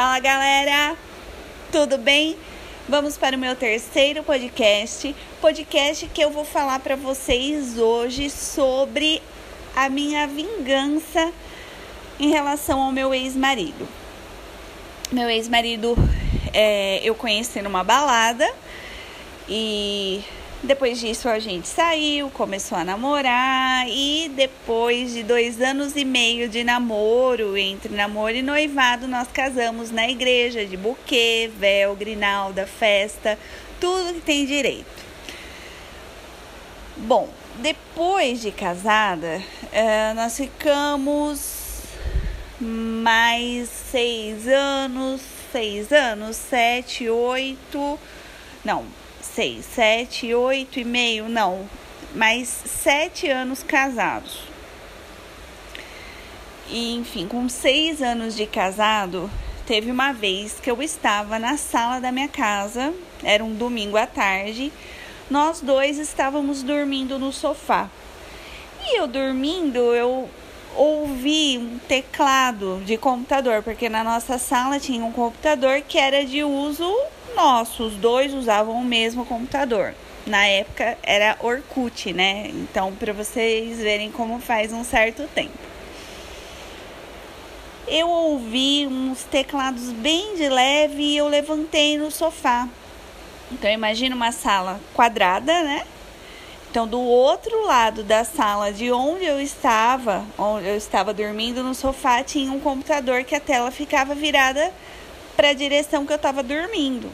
Fala galera, tudo bem? Vamos para o meu terceiro podcast, podcast que eu vou falar para vocês hoje sobre a minha vingança em relação ao meu ex-marido. Meu ex-marido é, eu conheci numa balada e depois disso a gente saiu, começou a namorar e depois de dois anos e meio de namoro, entre namoro e noivado, nós casamos na igreja de buquê, véu, grinalda, festa, tudo que tem direito. Bom, depois de casada, eh, nós ficamos mais seis anos, seis anos, sete, oito, não, seis, sete, oito e meio, não, mais sete anos casados. E, enfim, com seis anos de casado, teve uma vez que eu estava na sala da minha casa, era um domingo à tarde, nós dois estávamos dormindo no sofá. E eu dormindo, eu ouvi um teclado de computador, porque na nossa sala tinha um computador que era de uso nosso, os dois usavam o mesmo computador. Na época era Orkut, né? Então, para vocês verem como faz um certo tempo. Eu ouvi uns teclados bem de leve e eu levantei no sofá. Então, imagina uma sala quadrada, né? Então, do outro lado da sala de onde eu estava, onde eu estava dormindo no sofá, tinha um computador que a tela ficava virada para a direção que eu estava dormindo.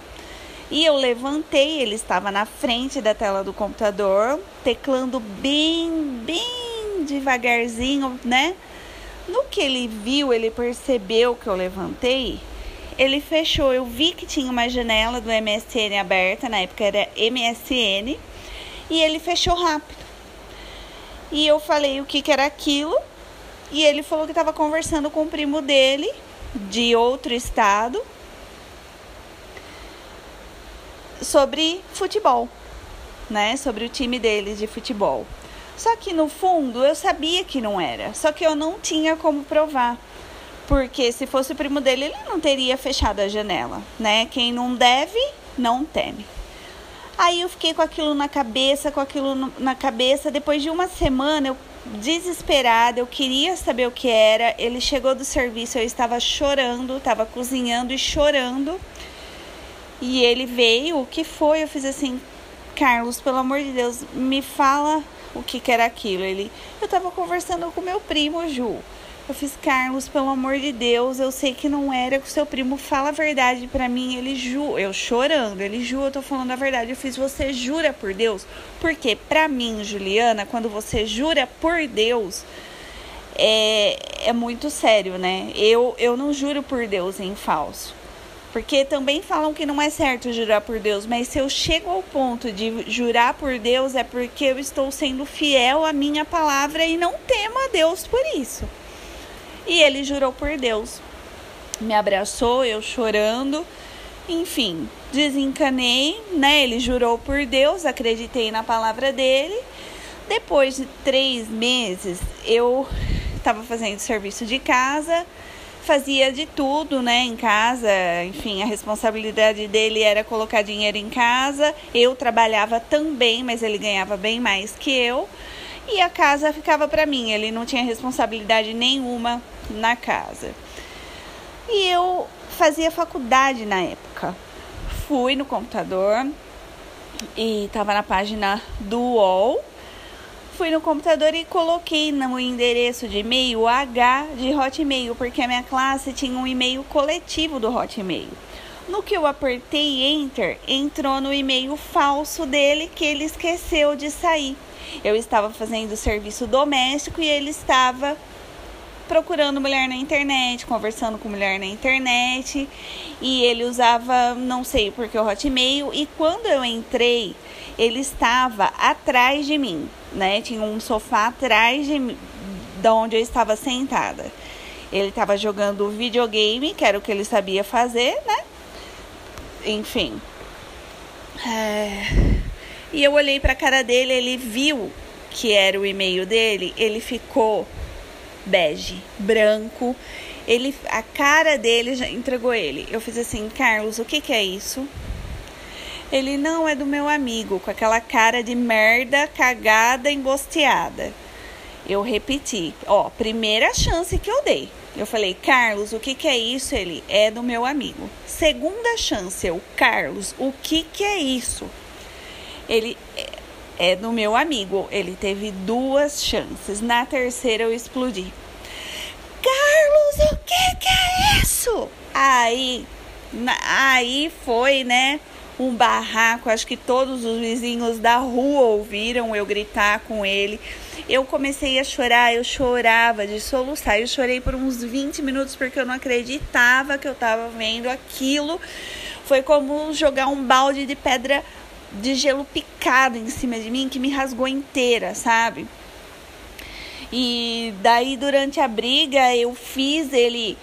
E eu levantei, ele estava na frente da tela do computador, teclando bem, bem devagarzinho, né? No que ele viu, ele percebeu que eu levantei, ele fechou. Eu vi que tinha uma janela do MSN aberta, na época era MSN e ele fechou rápido. E eu falei o que, que era aquilo, e ele falou que estava conversando com o primo dele, de outro estado, sobre futebol, né? Sobre o time dele de futebol. Só que no fundo eu sabia que não era, só que eu não tinha como provar. Porque se fosse o primo dele, ele não teria fechado a janela, né? Quem não deve, não teme. Aí eu fiquei com aquilo na cabeça, com aquilo na cabeça. Depois de uma semana, eu desesperada, eu queria saber o que era. Ele chegou do serviço, eu estava chorando, estava cozinhando e chorando. E ele veio, o que foi? Eu fiz assim, Carlos, pelo amor de Deus, me fala o que, que era aquilo. Ele, eu estava conversando com meu primo, Ju. Eu fiz, Carlos, pelo amor de Deus, eu sei que não era com seu primo, fala a verdade para mim. Ele ju, eu chorando, ele ju, eu tô falando a verdade. Eu fiz, você jura por Deus? Porque para mim, Juliana, quando você jura por Deus, é, é muito sério, né? Eu, eu não juro por Deus em falso. Porque também falam que não é certo jurar por Deus, mas se eu chego ao ponto de jurar por Deus é porque eu estou sendo fiel à minha palavra e não temo a Deus por isso. E ele jurou por Deus. Me abraçou, eu chorando. Enfim, desencanei, né? Ele jurou por Deus, acreditei na palavra dele. Depois de três meses, eu estava fazendo serviço de casa, fazia de tudo, né, em casa. Enfim, a responsabilidade dele era colocar dinheiro em casa. Eu trabalhava também, mas ele ganhava bem mais que eu. E a casa ficava para mim. Ele não tinha responsabilidade nenhuma na casa. E eu fazia faculdade na época. Fui no computador e estava na página do UOL. Fui no computador e coloquei no endereço de e-mail H de Hotmail, porque a minha classe tinha um e-mail coletivo do Hotmail. No que eu apertei Enter, entrou no e-mail falso dele que ele esqueceu de sair. Eu estava fazendo serviço doméstico e ele estava procurando mulher na internet, conversando com mulher na internet, e ele usava, não sei porque o Hotmail, e quando eu entrei, ele estava atrás de mim, né? Tinha um sofá atrás de, de onde eu estava sentada. Ele estava jogando videogame, que era o que ele sabia fazer, né? Enfim. É... E eu olhei para a cara dele, ele viu que era o e-mail dele, ele ficou bege, branco. Ele, a cara dele já entregou ele. Eu fiz assim, Carlos, o que, que é isso? Ele não é do meu amigo, com aquela cara de merda, cagada, embosteada. Eu repeti, ó, primeira chance que eu dei. Eu falei, Carlos, o que, que é isso? Ele é do meu amigo. Segunda chance, eu, Carlos, o que, que é isso? Ele é, é do meu amigo. Ele teve duas chances. Na terceira eu explodi. Carlos, o que, que é isso? Aí, na, aí foi, né? Um barraco, acho que todos os vizinhos da rua ouviram eu gritar com ele. Eu comecei a chorar, eu chorava de soluçar. Eu chorei por uns 20 minutos porque eu não acreditava que eu estava vendo aquilo. Foi como jogar um balde de pedra de gelo picado em cima de mim que me rasgou inteira, sabe? E daí durante a briga eu fiz ele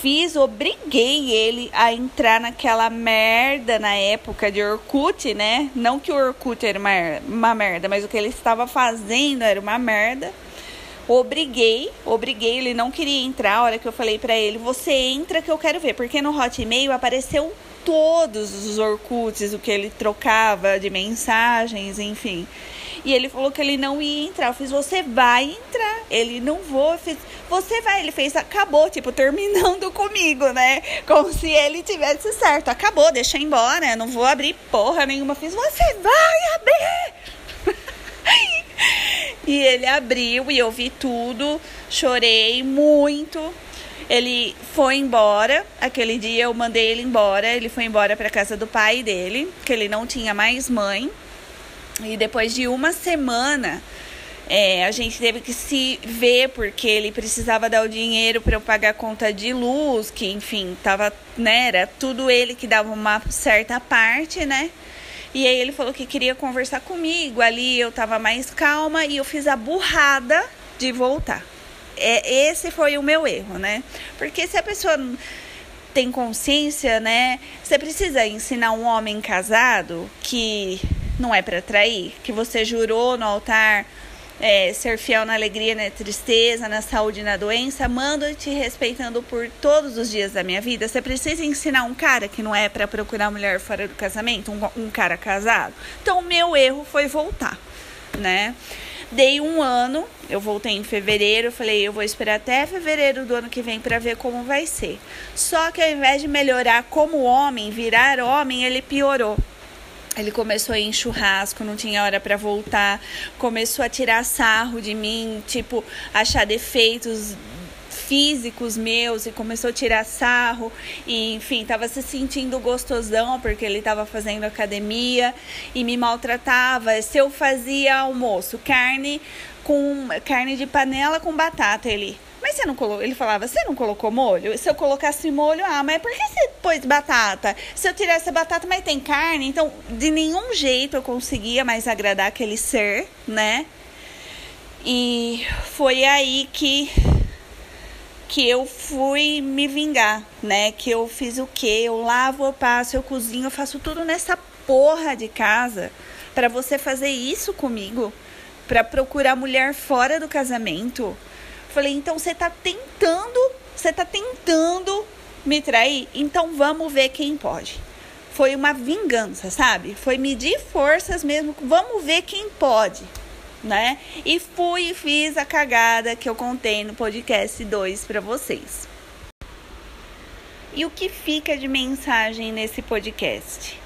fiz, obriguei ele a entrar naquela merda na época de Orkut, né? Não que o Orkut era uma, uma merda, mas o que ele estava fazendo era uma merda. Obriguei, obriguei, ele não queria entrar. A hora que eu falei para ele, você entra que eu quero ver, porque no Hotmail apareceu todos os Orkuts, o que ele trocava de mensagens, enfim. E ele falou que ele não ia entrar. Eu fiz, você vai entrar. Ele não vou. Eu fiz, você vai. Ele fez, acabou, tipo, terminando comigo, né? Como se ele tivesse certo. Acabou, deixa eu embora. Eu não vou abrir porra nenhuma. Eu fiz, você vai abrir. e ele abriu e eu vi tudo. Chorei muito. Ele foi embora. Aquele dia eu mandei ele embora. Ele foi embora para casa do pai dele, que ele não tinha mais mãe. E depois de uma semana, é, a gente teve que se ver porque ele precisava dar o dinheiro para eu pagar a conta de luz, que enfim, tava, né, era tudo ele que dava uma certa parte, né? E aí ele falou que queria conversar comigo. Ali eu tava mais calma e eu fiz a burrada de voltar. É, esse foi o meu erro, né? Porque se a pessoa tem consciência, né? Você precisa ensinar um homem casado que não é para trair, que você jurou no altar é, ser fiel na alegria, na tristeza, na saúde e na doença, mando te respeitando por todos os dias da minha vida. Você precisa ensinar um cara que não é para procurar mulher fora do casamento, um, um cara casado. Então, o meu erro foi voltar, né? Dei um ano, eu voltei em fevereiro, falei, eu vou esperar até fevereiro do ano que vem para ver como vai ser. Só que ao invés de melhorar como homem, virar homem, ele piorou. Ele começou a ir em churrasco, não tinha hora para voltar, começou a tirar sarro de mim, tipo, achar defeitos físicos meus e começou a tirar sarro e enfim, tava se sentindo gostosão porque ele tava fazendo academia e me maltratava. Se eu fazia almoço, carne com carne de panela com batata, ele mas você não colocou. Ele falava, você não colocou molho? Se eu colocasse molho, ah, mas por que você pôs batata? Se eu tirasse a batata, mas tem carne. Então, de nenhum jeito eu conseguia mais agradar aquele ser, né? E foi aí que que eu fui me vingar, né? Que eu fiz o quê? Eu lavo, eu passo, eu cozinho, eu faço tudo nessa porra de casa para você fazer isso comigo, para procurar mulher fora do casamento. Falei, então você tá tentando, você tá tentando me trair, então vamos ver quem pode. Foi uma vingança, sabe? Foi medir forças mesmo, vamos ver quem pode, né? E fui e fiz a cagada que eu contei no podcast 2 para vocês. E o que fica de mensagem nesse podcast?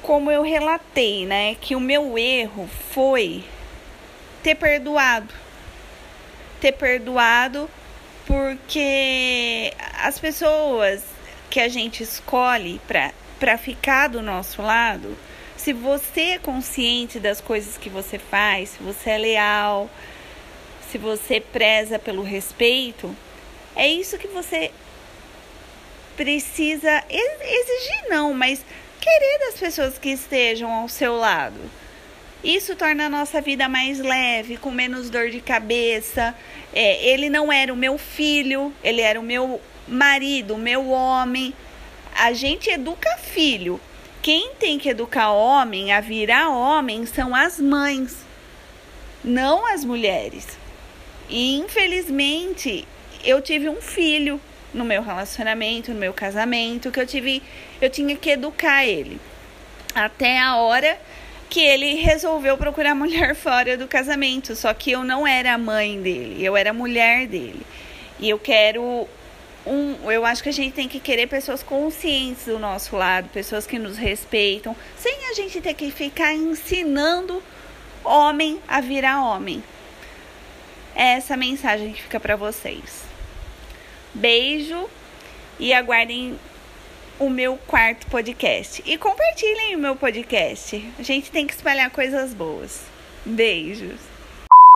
Como eu relatei, né, que o meu erro foi ter perdoado ter perdoado, porque as pessoas que a gente escolhe para ficar do nosso lado, se você é consciente das coisas que você faz, se você é leal, se você preza pelo respeito, é isso que você precisa exigir, não, mas querer das pessoas que estejam ao seu lado. Isso torna a nossa vida mais leve, com menos dor de cabeça. É, ele não era o meu filho, ele era o meu marido, o meu homem. A gente educa filho. Quem tem que educar homem a virar homem são as mães, não as mulheres. E infelizmente eu tive um filho no meu relacionamento, no meu casamento, que eu tive, eu tinha que educar ele. Até a hora que ele resolveu procurar mulher fora do casamento, só que eu não era a mãe dele, eu era a mulher dele. E eu quero um, eu acho que a gente tem que querer pessoas conscientes do nosso lado, pessoas que nos respeitam, sem a gente ter que ficar ensinando homem a virar homem. É essa mensagem que fica para vocês. Beijo e aguardem o meu quarto podcast. E compartilhem o meu podcast. A gente tem que espalhar coisas boas. Beijos.